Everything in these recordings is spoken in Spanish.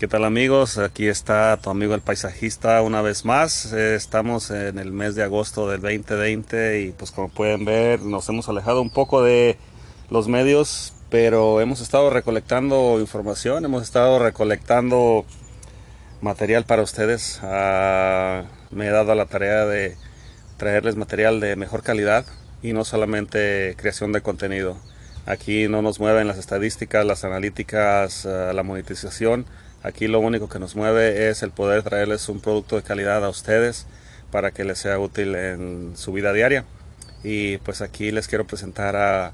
¿Qué tal amigos? Aquí está tu amigo el paisajista una vez más. Eh, estamos en el mes de agosto del 2020 y pues como pueden ver nos hemos alejado un poco de los medios, pero hemos estado recolectando información, hemos estado recolectando material para ustedes. Ah, me he dado la tarea de traerles material de mejor calidad y no solamente creación de contenido. Aquí no nos mueven las estadísticas, las analíticas, ah, la monetización Aquí lo único que nos mueve es el poder traerles un producto de calidad a ustedes para que les sea útil en su vida diaria. Y pues aquí les quiero presentar a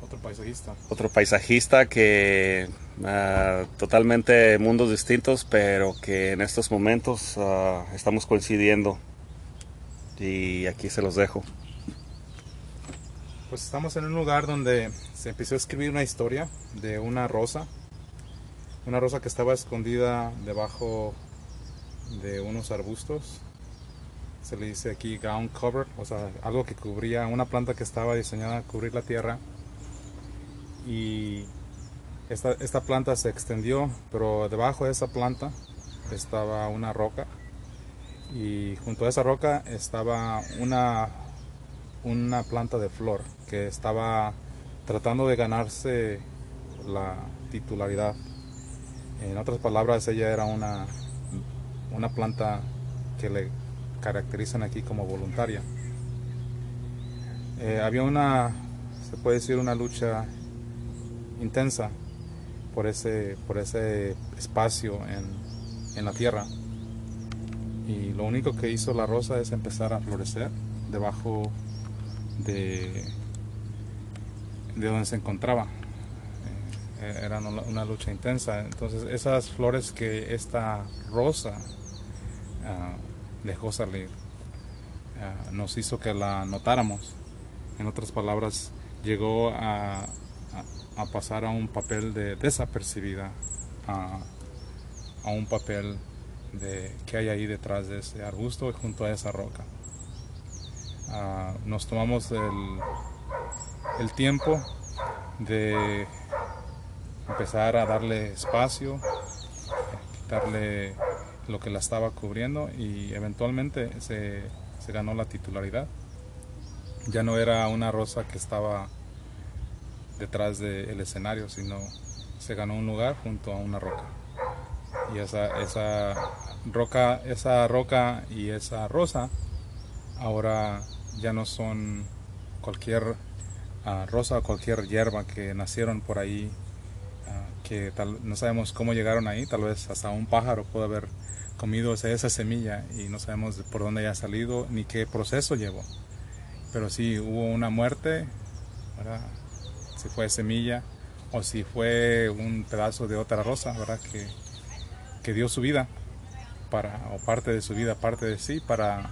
otro paisajista. Otro paisajista que uh, totalmente mundos distintos, pero que en estos momentos uh, estamos coincidiendo. Y aquí se los dejo. Pues estamos en un lugar donde se empezó a escribir una historia de una rosa una rosa que estaba escondida debajo de unos arbustos. Se le dice aquí ground cover, o sea, algo que cubría, una planta que estaba diseñada a cubrir la tierra. Y esta, esta planta se extendió, pero debajo de esa planta estaba una roca. Y junto a esa roca estaba una, una planta de flor que estaba tratando de ganarse la titularidad en otras palabras, ella era una, una planta que le caracterizan aquí como voluntaria. Eh, había una, se puede decir, una lucha intensa por ese, por ese espacio en, en la tierra. Y lo único que hizo la rosa es empezar a florecer debajo de, de donde se encontraba. Eh, era una lucha intensa. Entonces esas flores que esta rosa ah, dejó salir ah, nos hizo que la notáramos. En otras palabras, llegó a, pasar a un papel de desapercibida, a, a, un papel de que hay ahí detrás de ese arbusto y junto a esa roca. Ah, nos tomamos el, el tiempo de empezar a darle espacio, quitarle lo que la estaba cubriendo y eventualmente se, ganó la titularidad. Ya no era una rosa que estaba detrás del escenario, sino se ganó un lugar junto a una roca. Y esa, esa roca, esa roca y esa rosa ahora ya no son cualquier ah, rosa cualquier hierba que nacieron por ahí que tal, no sabemos cómo llegaron ahí, tal vez hasta un pájaro pudo haber comido esa semilla y no sabemos por dónde haya salido ni qué proceso llevó. Pero sí hubo una muerte, si fue semilla o si fue un pedazo de otra rosa, ¿verdad? Que, que dio su vida para, o parte de su vida, parte de sí, para,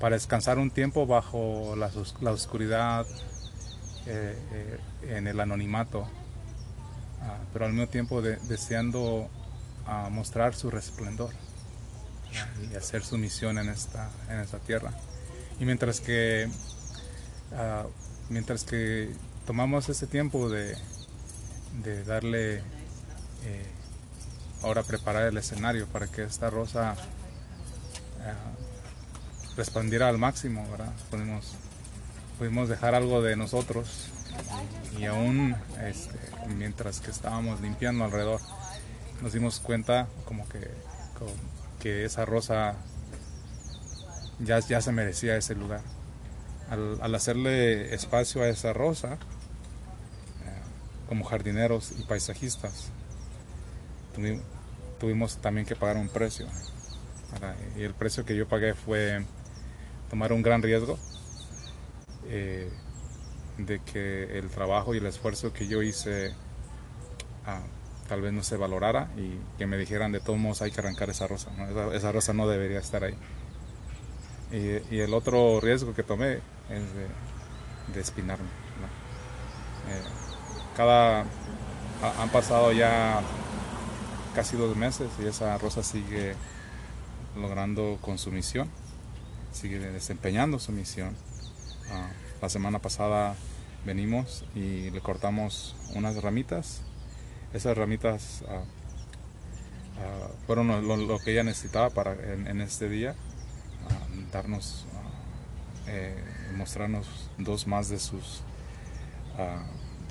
para descansar un tiempo bajo la, la oscuridad, eh, eh, en el anonimato pero al mismo tiempo deseando ah, mostrar su resplendor y hacer su misión en esta, en esta tierra. Y mientras que, ah, mientras que tomamos ese tiempo de, de darle, eh, ahora preparar el escenario para que esta rosa respondiera al máximo, ¿verdad? Pudimos, pudimos dejar algo de nosotros y aún este, mientras que estábamos limpiando alrededor nos dimos cuenta como que, que esa rosa ya, ya se merecía ese lugar. Al, hacerle espacio a esa rosa, eh, como jardineros y paisajistas, tuvimos, también que pagar un precio. Y el precio que yo pagué fue tomar un gran riesgo. Eh, de que el trabajo y el esfuerzo que yo hice ah, tal vez no se valorara y que me dijeran de todos modos hay que arrancar esa rosa, esa, rosa no debería estar ahí. Y, el otro riesgo que tomé es de, espinarme. Eh, cada, han pasado ya casi dos meses y esa rosa sigue logrando con su misión, sigue desempeñando su misión. Ah, la semana pasada venimos y le cortamos unas ramitas. Esas ramitas ah, ah, fueron lo, que ella necesitaba para en, este día, ah, darnos, eh, mostrarnos dos más de sus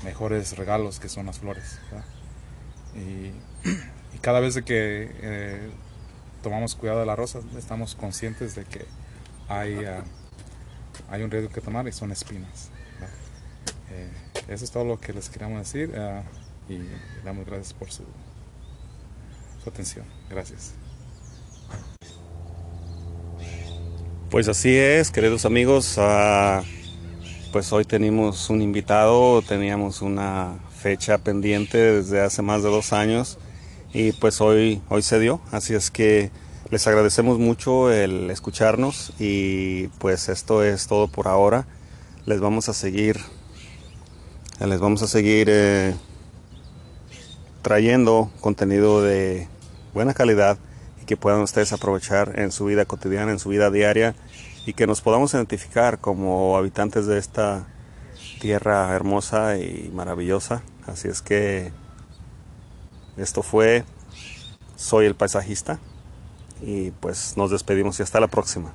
mejores regalos que son las flores. Y, cada vez que eh, tomamos cuidado de las rosas, estamos conscientes de que hay, hay un riesgo que tomar y son espinas. Eh, eso es todo lo que les queríamos decir uh, y damos gracias por su, su atención. Gracias. Pues así es, queridos amigos. Uh, pues hoy tenemos un invitado, teníamos una fecha pendiente desde hace más de dos años y pues hoy, hoy se dio. Así es que les agradecemos mucho el escucharnos y pues esto es todo por ahora. Les vamos a seguir les vamos a seguir eh, trayendo contenido de buena calidad y que puedan ustedes aprovechar en su vida cotidiana, en su vida diaria y que nos podamos identificar como habitantes de esta tierra hermosa y maravillosa. Así es que esto fue Soy el paisajista y pues nos despedimos y hasta la próxima.